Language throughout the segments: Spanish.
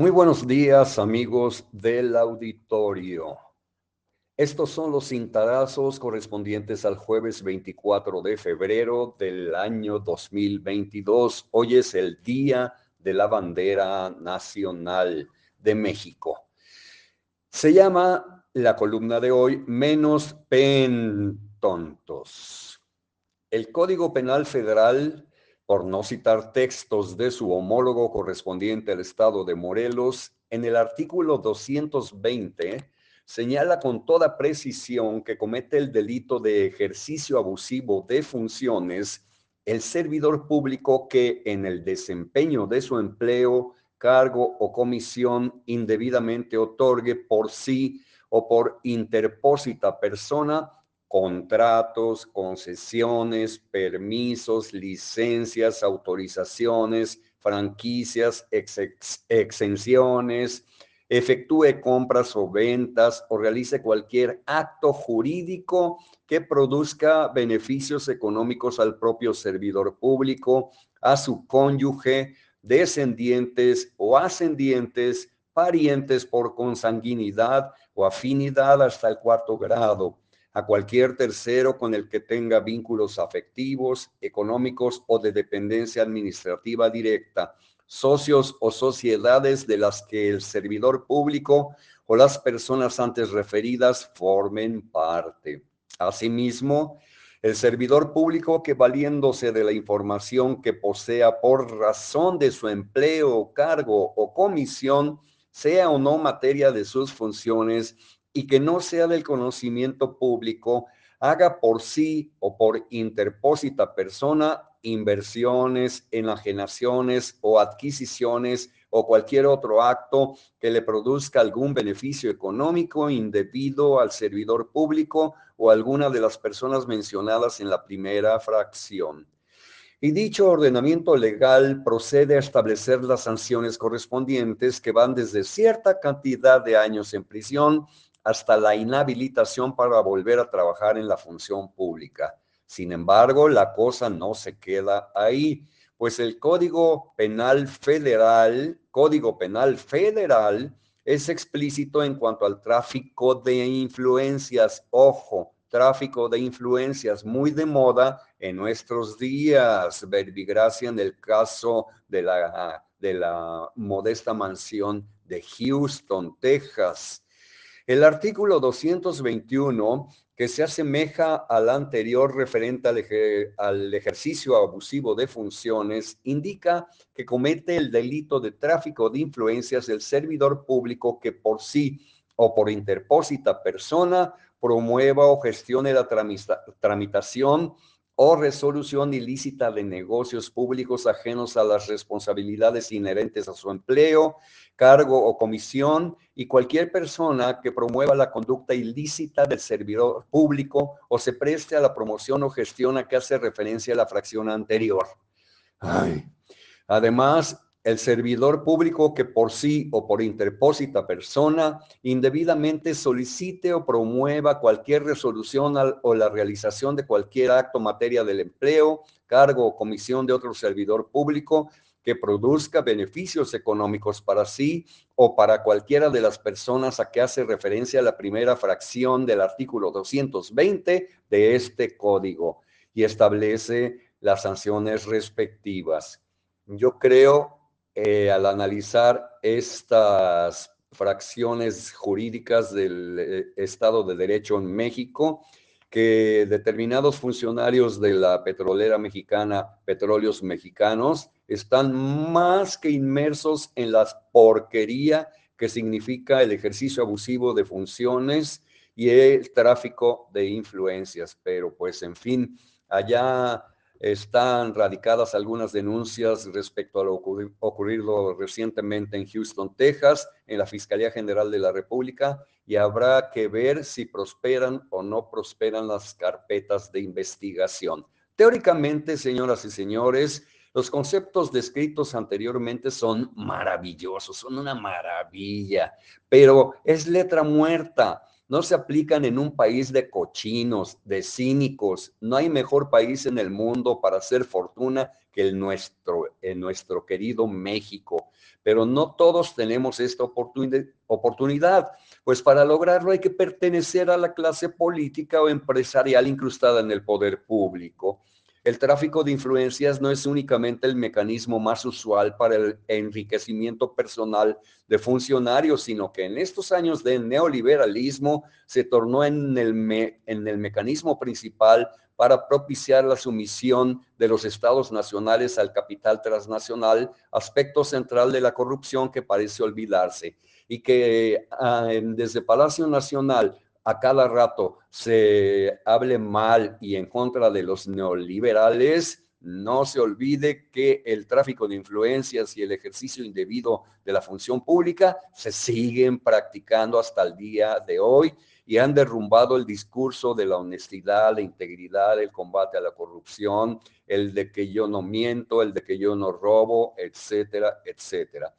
Muy buenos días, amigos del auditorio. Estos son los cintarazos correspondientes al jueves 24 de febrero del año 2022. Hoy es el Día de la Bandera Nacional de México. Se llama la columna de hoy Menos pentontos. El Código Penal Federal por no citar textos de su homólogo correspondiente al estado de Morelos, en el artículo 220 señala con toda precisión que comete el delito de ejercicio abusivo de funciones el servidor público que en el desempeño de su empleo, cargo o comisión indebidamente otorgue por sí o por interpósita persona contratos, concesiones, permisos, licencias, autorizaciones, franquicias, exenciones, efectúe compras o ventas o realice cualquier acto jurídico que produzca beneficios económicos al propio servidor público, a su cónyuge, descendientes o ascendientes, parientes por consanguinidad o afinidad hasta el cuarto grado a cualquier tercero con el que tenga vínculos afectivos, económicos o de dependencia administrativa directa, socios o sociedades de las que el servidor público o las personas antes referidas formen parte. Asimismo, el servidor público que valiéndose de la información que posea por razón de su empleo, cargo o comisión, sea o no materia de sus funciones, y que no sea del conocimiento público, haga por sí o por interpósita persona inversiones, enajenaciones o adquisiciones o cualquier otro acto que le produzca algún beneficio económico indebido al servidor público o alguna de las personas mencionadas en la primera fracción. Y dicho ordenamiento legal procede a establecer las sanciones correspondientes que van desde cierta cantidad de años en prisión hasta la inhabilitación para volver a trabajar en la función pública. Sin embargo, la cosa no se queda ahí, pues el Código Penal Federal, Código Penal Federal, es explícito en cuanto al tráfico de influencias. Ojo, tráfico de influencias muy de moda en nuestros días. Verbigracia en el caso de la, de la modesta mansión de Houston, Texas. El artículo 221, que se asemeja al anterior referente al, ejercicio abusivo de funciones, indica que comete el delito de tráfico de influencias el servidor público que por sí o por interpósita persona promueva o gestione la tramitación o resolución ilícita de negocios públicos ajenos a las responsabilidades inherentes a su empleo, cargo o comisión y cualquier persona que promueva la conducta ilícita del servidor público o se preste a la promoción o gestión a que hace referencia a la fracción anterior. Además, el servidor público que por sí o por interpósita persona indebidamente solicite o promueva cualquier resolución o la realización de cualquier acto materia del empleo, cargo o comisión de otro servidor público que produzca beneficios económicos para sí o para cualquiera de las personas a que hace referencia la primera fracción del artículo 220 de este código y establece las sanciones respectivas. Yo creo eh, al analizar estas fracciones jurídicas del eh, Estado de Derecho en México, que determinados funcionarios de la petrolera mexicana, petróleos mexicanos, están más que inmersos en la porquería que significa el ejercicio abusivo de funciones y el tráfico de influencias. Pero pues, en fin, allá están radicadas algunas denuncias respecto a lo ocurrido recientemente en Houston, Texas, en la Fiscalía General de la República, y habrá que ver si prosperan o no prosperan las carpetas de investigación. Teóricamente, señoras y señores, los conceptos descritos anteriormente son maravillosos, son una maravilla, pero es letra muerta no se aplican en un país de cochinos, de cínicos. No hay mejor país en el mundo para hacer fortuna que el nuestro, en nuestro querido México. Pero no todos tenemos esta oportunidad, pues para lograrlo hay que pertenecer a la clase política o empresarial incrustada en el poder público. El tráfico de influencias no es únicamente el mecanismo más usual para el enriquecimiento personal de funcionarios, sino que en estos años de neoliberalismo se tornó en el, en el mecanismo principal para propiciar la sumisión de los estados nacionales al capital transnacional, aspecto central de la corrupción que parece olvidarse y que ah, desde Palacio Nacional a cada rato se hable mal y en contra de los neoliberales, no se olvide que el tráfico de influencias y el ejercicio indebido de la función pública se siguen practicando hasta el día de hoy y han derrumbado el discurso de la honestidad, la integridad, el combate a la corrupción, el de que yo no miento, el de que yo no robo, etcétera, etcétera.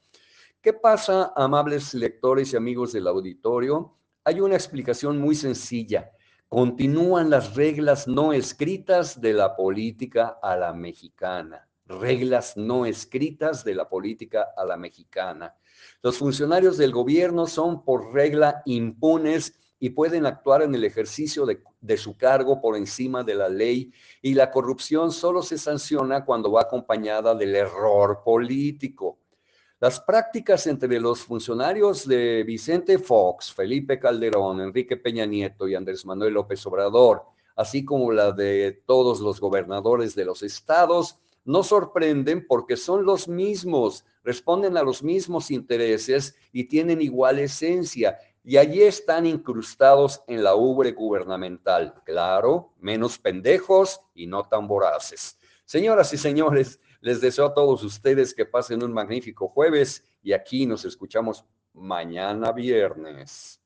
¿Qué pasa, amables lectores y amigos del auditorio? Hay una explicación muy sencilla. Continúan las reglas no escritas de la política a la mexicana. Reglas no escritas de la política a la mexicana. Los funcionarios del gobierno son por regla impunes y pueden actuar en el ejercicio de, su cargo por encima de la ley y la corrupción solo se sanciona cuando va acompañada del error político. Las prácticas entre los funcionarios de Vicente Fox, Felipe Calderón, Enrique Peña Nieto y Andrés Manuel López Obrador, así como la de todos los gobernadores de los estados, no sorprenden porque son los mismos, responden a los mismos intereses y tienen igual esencia. Y allí están incrustados en la ubre gubernamental. Claro, menos pendejos y no tan voraces. Señoras y señores, les deseo a todos ustedes que pasen un magnífico jueves y aquí nos escuchamos mañana viernes.